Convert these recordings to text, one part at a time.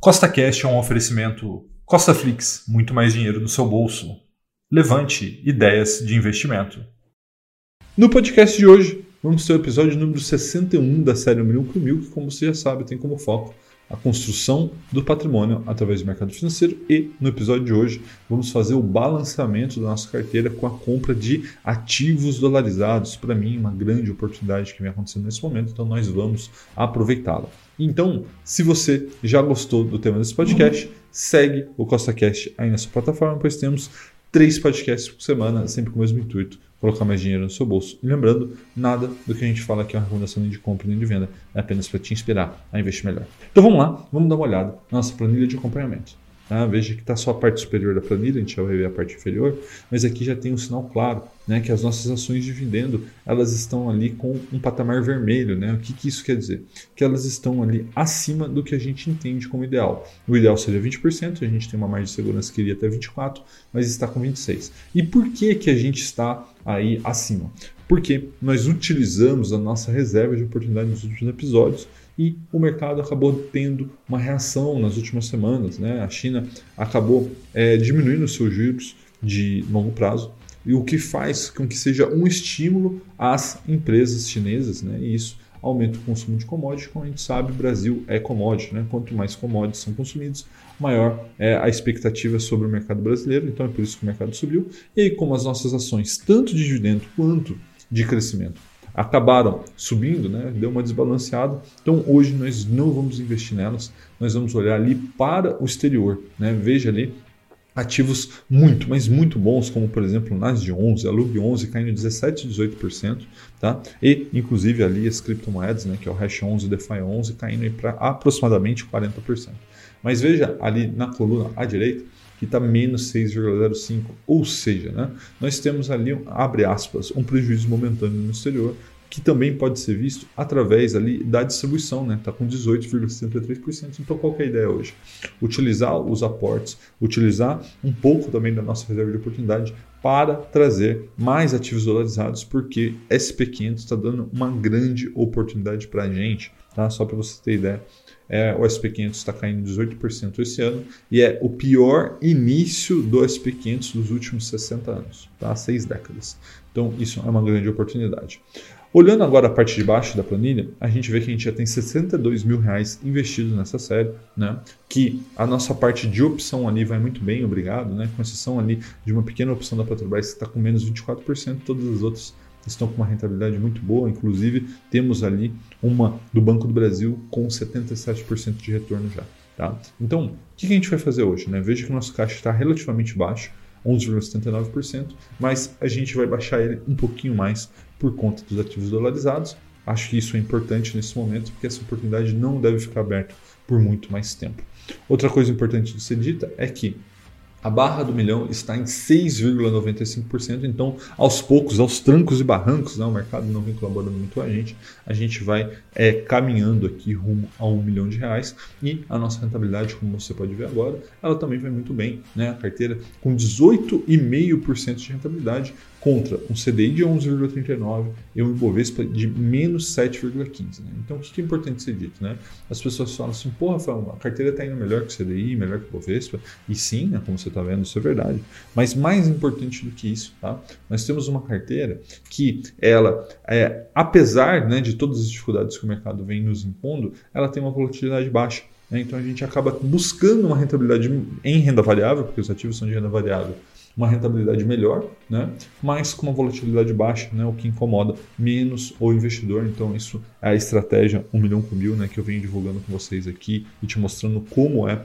Costa Cash é um oferecimento Costa Flix, muito mais dinheiro no seu bolso. Levante ideias de investimento. No podcast de hoje, vamos ter o episódio número 61 da série 1 Milhão por Mil, que, como você já sabe, tem como foco a construção do patrimônio através do mercado financeiro e no episódio de hoje vamos fazer o balanceamento da nossa carteira com a compra de ativos dolarizados. Para mim, uma grande oportunidade que vem acontecendo nesse momento, então nós vamos aproveitá-la. Então, se você já gostou do tema desse podcast, segue o CostaCast aí na sua plataforma, pois temos três podcasts por semana, sempre com o mesmo intuito, colocar mais dinheiro no seu bolso. E lembrando, nada do que a gente fala aqui é uma recomendação nem de compra nem de venda, é apenas para te inspirar a investir melhor. Então vamos lá, vamos dar uma olhada na nossa planilha de acompanhamento. Tá? Veja que está só a parte superior da planilha, a gente já vai ver a parte inferior, mas aqui já tem um sinal claro, né, que as nossas ações de dividendo elas estão ali com um patamar vermelho. Né? O que, que isso quer dizer? Que elas estão ali acima do que a gente entende como ideal. O ideal seria 20%, a gente tem uma margem de segurança que iria até 24%, mas está com 26%. E por que, que a gente está aí acima? Porque nós utilizamos a nossa reserva de oportunidade nos últimos episódios e o mercado acabou tendo uma reação nas últimas semanas. Né? A China acabou é, diminuindo seus juros de longo prazo, e o que faz com que seja um estímulo às empresas chinesas, né? e isso aumenta o consumo de commodities. Como a gente sabe, o Brasil é commodity, né? quanto mais commodities são consumidos, maior é a expectativa sobre o mercado brasileiro, então é por isso que o mercado subiu. E aí, como as nossas ações, tanto de dividendo quanto de crescimento, acabaram subindo, né? deu uma desbalanceada. Então hoje nós não vamos investir nelas, nós vamos olhar ali para o exterior. Né? Veja ali ativos muito, mas muito bons, como por exemplo NAS de 11, a LUG 11 caindo 17, 18%, tá? E inclusive ali as criptomoedas, né, que é o Hash 11 e DeFi 11 caindo para aproximadamente 40%. Mas veja ali na coluna à direita, que está menos 6,05. Ou seja, né, nós temos ali, abre aspas, um prejuízo momentâneo no exterior, que também pode ser visto através ali da distribuição, né? Está com 18,73%. Então, qual é a ideia hoje? Utilizar os aportes, utilizar um pouco também da nossa reserva de oportunidade para trazer mais ativos dolarizados, porque SP500 está dando uma grande oportunidade para a gente, tá? Só para você ter ideia. É, o SP500 está caindo 18% esse ano e é o pior início do SP500 dos últimos 60 anos, tá? seis décadas. Então, isso é uma grande oportunidade. Olhando agora a parte de baixo da planilha, a gente vê que a gente já tem 62 mil reais investidos nessa série, né? Que a nossa parte de opção ali vai muito bem, obrigado, né? Com exceção ali de uma pequena opção da Petrobras que está com menos 24%, todas as outras estão com uma rentabilidade muito boa. Inclusive, temos ali uma do Banco do Brasil com 77% de retorno já. Tá? Então, o que a gente vai fazer hoje? Né? Veja que o nosso caixa está relativamente baixo, 11,79%, mas a gente vai baixar ele um pouquinho mais por conta dos ativos dolarizados. Acho que isso é importante nesse momento, porque essa oportunidade não deve ficar aberta por muito mais tempo. Outra coisa importante de ser dita é que a barra do milhão está em 6,95%, então aos poucos, aos trancos e barrancos, né, o mercado não vem colaborando muito a gente, a gente vai é, caminhando aqui rumo a um milhão de reais e a nossa rentabilidade, como você pode ver agora, ela também vai muito bem, né? A carteira com 18,5% de rentabilidade contra um CDI de 11,39 e um Ibovespa de menos 7,15. Né? Então, o que é importante ser dito? Né? As pessoas falam assim, Rafael, a carteira está indo melhor que o CDI, melhor que o Ibovespa, e sim, né, como você está vendo, isso é verdade. Mas mais importante do que isso, tá? nós temos uma carteira que ela, é, apesar né, de todas as dificuldades que o mercado vem nos impondo, ela tem uma volatilidade baixa. Né? Então, a gente acaba buscando uma rentabilidade em renda variável, porque os ativos são de renda variável, uma rentabilidade melhor, né? mas com uma volatilidade baixa, né? o que incomoda menos o investidor. Então, isso é a estratégia 1 milhão com mil né? que eu venho divulgando com vocês aqui e te mostrando como é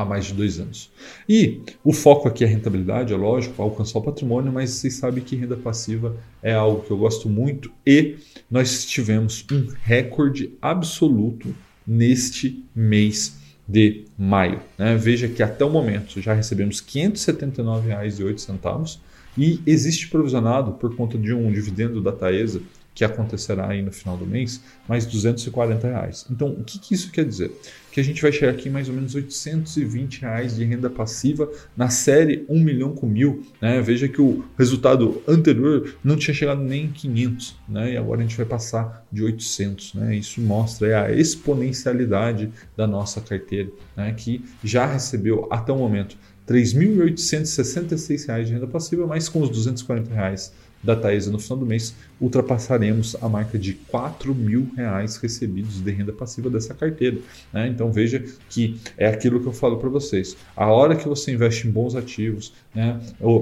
há mais de dois anos. E o foco aqui é rentabilidade, é lógico, alcançar o patrimônio, mas vocês sabem que renda passiva é algo que eu gosto muito e nós tivemos um recorde absoluto neste mês de maio. Né? Veja que até o momento já recebemos R$ 579,08 e existe provisionado por conta de um dividendo da Taesa que acontecerá aí no final do mês, mais 240 reais. Então, o que, que isso quer dizer? que a gente vai chegar aqui em mais ou menos 820 reais de renda passiva na série 1 milhão com mil. Né? Veja que o resultado anterior não tinha chegado nem em 500 né? e agora a gente vai passar de 800. Né? Isso mostra a exponencialidade da nossa carteira, né? que já recebeu até o momento R$ 3.866 de renda passiva, mas com os 240 reais da Taesa no final do mês, ultrapassaremos a marca de 4 mil reais recebidos de renda passiva dessa carteira. Né? Então veja que é aquilo que eu falo para vocês. A hora que você investe em bons ativos, né,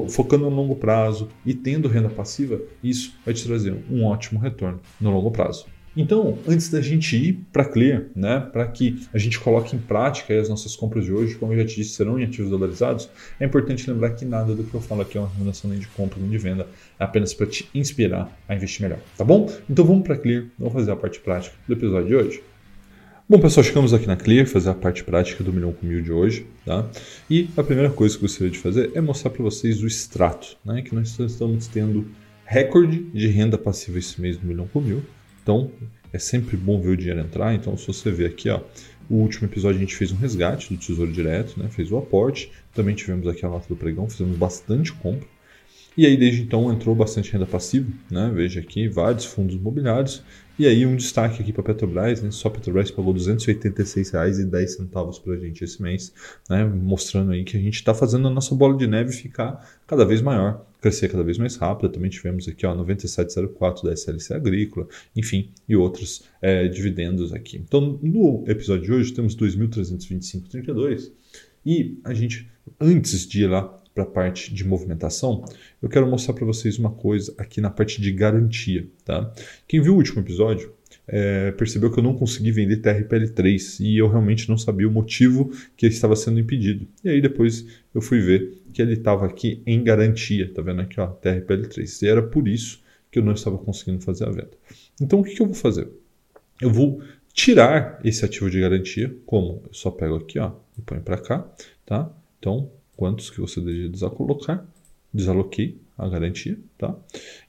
focando no longo prazo e tendo renda passiva, isso vai te trazer um ótimo retorno no longo prazo. Então, antes da gente ir para Clear, né, para que a gente coloque em prática as nossas compras de hoje, como eu já te disse, serão em ativos dolarizados, é importante lembrar que nada do que eu falo aqui é uma recomendação nem de compra nem de venda, é apenas para te inspirar a investir melhor, tá bom? Então vamos para Clear, vamos fazer a parte prática do episódio de hoje. Bom, pessoal, chegamos aqui na Clear, fazer a parte prática do milhão com mil de hoje, tá? E a primeira coisa que eu gostaria de fazer é mostrar para vocês o extrato, né? Que nós estamos tendo recorde de renda passiva esse mês do milhão com mil, então, é sempre bom ver o dinheiro entrar. Então, se você ver aqui, ó, o último episódio a gente fez um resgate do Tesouro Direto, né? fez o aporte. Também tivemos aqui a nota do pregão, fizemos bastante compra. E aí, desde então, entrou bastante renda passiva. Né? Veja aqui, vários fundos imobiliários. E aí, um destaque aqui para a Petrobras. Né? Só a Petrobras pagou R$ 286,10 para a gente esse mês, né? mostrando aí que a gente está fazendo a nossa bola de neve ficar cada vez maior crescer cada vez mais rápido. Também tivemos aqui ó, 9704 da SLC Agrícola, enfim, e outros é, dividendos aqui. Então, no episódio de hoje, temos 2.325,32 e a gente, antes de ir lá para a parte de movimentação, eu quero mostrar para vocês uma coisa aqui na parte de garantia. Tá? Quem viu o último episódio é, percebeu que eu não consegui vender TRPL3 e eu realmente não sabia o motivo que ele estava sendo impedido. E aí depois eu fui ver que ele estava aqui em garantia, tá vendo aqui, ó, TRPL3. E era por isso que eu não estava conseguindo fazer a venda. Então o que, que eu vou fazer? Eu vou tirar esse ativo de garantia, como? Eu só pego aqui, ó, e ponho para cá, tá? Então, quantos que você deseja desalocar? Desaloquei a garantia, tá?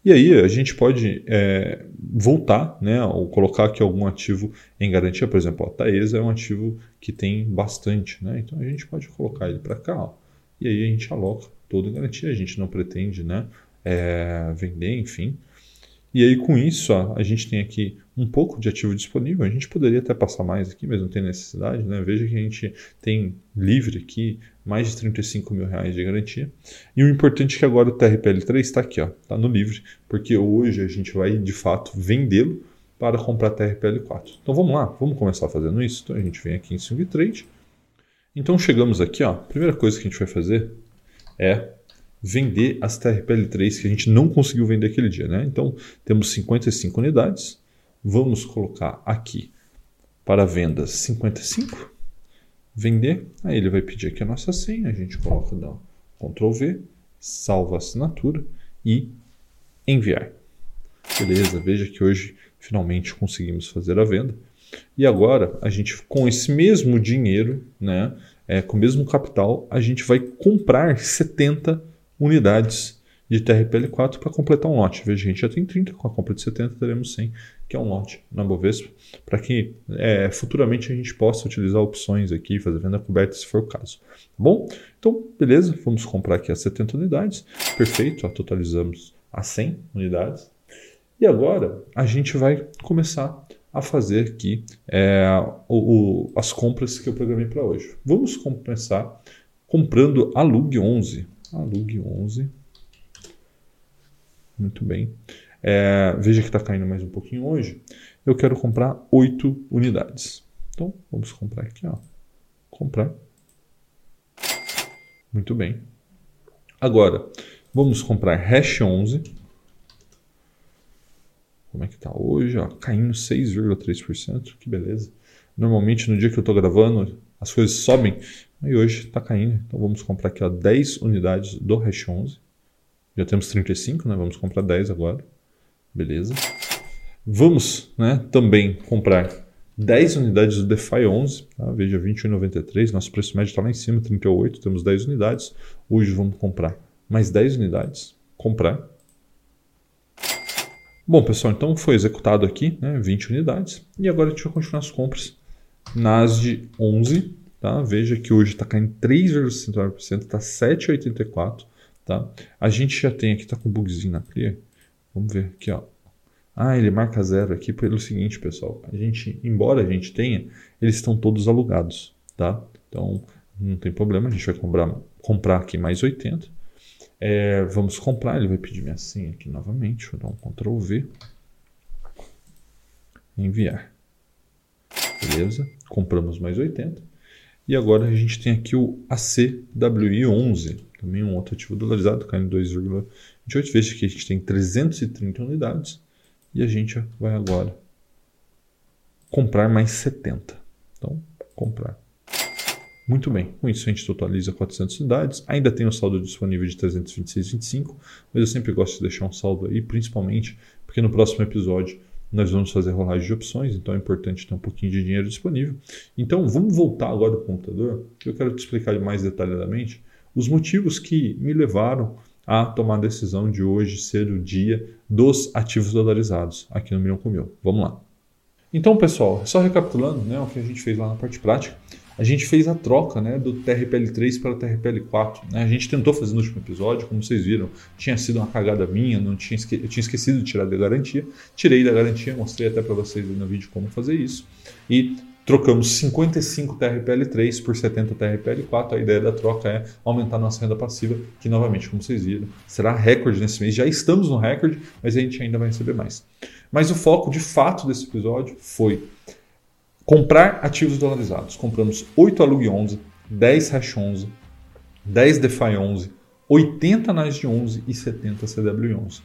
E aí a gente pode é, voltar, né, ou colocar aqui algum ativo em garantia, por exemplo, a Taesa é um ativo que tem bastante, né? Então a gente pode colocar ele para cá, ó, e aí a gente aloca todo em garantia, a gente não pretende né, é, vender, enfim. E aí com isso ó, a gente tem aqui um pouco de ativo disponível, a gente poderia até passar mais aqui, mas não tem necessidade. Né? Veja que a gente tem livre aqui mais de 35 mil reais de garantia. E o importante é que agora o TRPL3 está aqui, está no livre, porque hoje a gente vai de fato vendê-lo para comprar TRPL4. Então vamos lá, vamos começar fazendo isso. Então a gente vem aqui em Swing Trade então chegamos aqui, ó. A primeira coisa que a gente vai fazer é vender as TRPL3 que a gente não conseguiu vender aquele dia, né? Então temos 55 unidades. Vamos colocar aqui para vendas 55. Vender. Aí ele vai pedir aqui a nossa senha. A gente coloca dá Ctrl V, salva a assinatura e enviar. Beleza, veja que hoje finalmente conseguimos fazer a venda. E agora, a gente, com esse mesmo dinheiro, né, é, com o mesmo capital, a gente vai comprar 70 unidades de TRPL4 para completar um lote. Veja, a gente já tem 30, com a compra de 70 teremos 100, que é um lote na Bovespa, para que é, futuramente a gente possa utilizar opções aqui, fazer venda coberta se for o caso. Tá bom? Então, beleza, vamos comprar aqui as 70 unidades. Perfeito, ó, totalizamos as 100 unidades. E agora a gente vai começar a fazer aqui é, o, o, as compras que eu programei para hoje. Vamos começar comprando a Lug 11. A Lug 11. Muito bem. É, veja que está caindo mais um pouquinho hoje. Eu quero comprar 8 unidades. Então, vamos comprar aqui. Ó. Comprar. Muito bem. Agora, vamos comprar Hash 11. Como é que tá hoje? Ó, caindo 6,3%, que beleza. Normalmente no dia que eu estou gravando as coisas sobem, e hoje está caindo. Então vamos comprar aqui ó, 10 unidades do Hash 11. Já temos 35, né? Vamos comprar 10 agora. Beleza. Vamos né, também comprar 10 unidades do DeFi 11. Tá? Veja, 21,93. Nosso preço médio está lá em cima, 38. Temos 10 unidades. Hoje vamos comprar mais 10 unidades. Comprar. Bom, pessoal, então foi executado aqui né, 20 unidades e agora a gente vai continuar as compras Nasd 11, tá? Veja que hoje está caindo 3,69%, está 7,84%, tá? A gente já tem aqui, está com bugzinho na clear. Vamos ver aqui, ó. Ah, ele marca zero aqui pelo seguinte, pessoal. A gente, embora a gente tenha, eles estão todos alugados, tá? Então, não tem problema, a gente vai comprar, comprar aqui mais 80. É, vamos comprar, ele vai pedir minha senha aqui novamente. Vou dar um Ctrl V. Enviar. Beleza, compramos mais 80. E agora a gente tem aqui o ACWI11, também um outro ativo dolarizado, caindo 2,28. Veja que a gente tem 330 unidades e a gente vai agora comprar mais 70. Então, comprar. Muito bem, com isso a gente totaliza 400 unidades. Ainda tem o saldo disponível de 326,25, mas eu sempre gosto de deixar um saldo aí, principalmente porque no próximo episódio nós vamos fazer rolagem de opções, então é importante ter um pouquinho de dinheiro disponível. Então vamos voltar agora para o computador, que eu quero te explicar mais detalhadamente os motivos que me levaram a tomar a decisão de hoje ser o dia dos ativos dolarizados aqui no Milhão com Mil. Vamos lá. Então, pessoal, só recapitulando né, o que a gente fez lá na parte prática, a gente fez a troca né, do TRPL3 para o TRPL4. Né? A gente tentou fazer no último episódio, como vocês viram, tinha sido uma cagada minha, não tinha eu tinha esquecido de tirar da garantia. Tirei da garantia, mostrei até para vocês no vídeo como fazer isso. E trocamos 55 TRPL3 por 70 TRPL4. A ideia da troca é aumentar nossa renda passiva, que novamente, como vocês viram, será recorde nesse mês. Já estamos no recorde, mas a gente ainda vai receber mais. Mas o foco de fato desse episódio foi comprar ativos dolarizados. Compramos 8 Alug 11, 10 Hash 11, 10 DeFi 11, 80 NAS de 11 e 70 CW 11.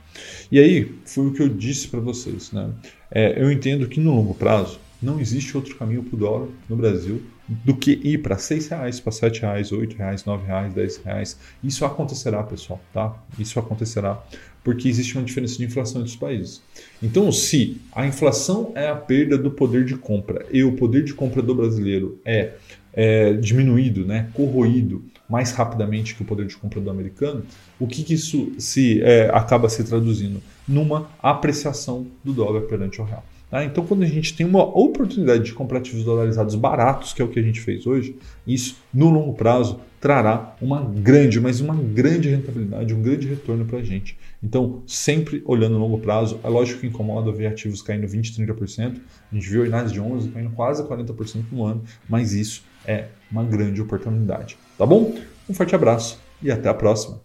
E aí foi o que eu disse para vocês. Né? É, eu entendo que no longo prazo não existe outro caminho para o dólar no Brasil do que ir para seis reais, para sete reais, oito reais, nove reais, dez reais. Isso acontecerá, pessoal, tá? Isso acontecerá porque existe uma diferença de inflação entre os países. Então, se a inflação é a perda do poder de compra e o poder de compra do brasileiro é, é diminuído, né, corroído mais rapidamente que o poder de compra do americano, o que, que isso se é, acaba se traduzindo numa apreciação do dólar perante o real. Tá? Então, quando a gente tem uma oportunidade de comprar ativos dolarizados baratos, que é o que a gente fez hoje, isso no longo prazo trará uma grande, mas uma grande rentabilidade, um grande retorno para a gente. Então, sempre olhando no longo prazo, é lógico que incomoda ver ativos caindo 20%, 30%. A gente viu Inades de 11 caindo quase 40% no ano, mas isso é uma grande oportunidade. Tá bom? Um forte abraço e até a próxima.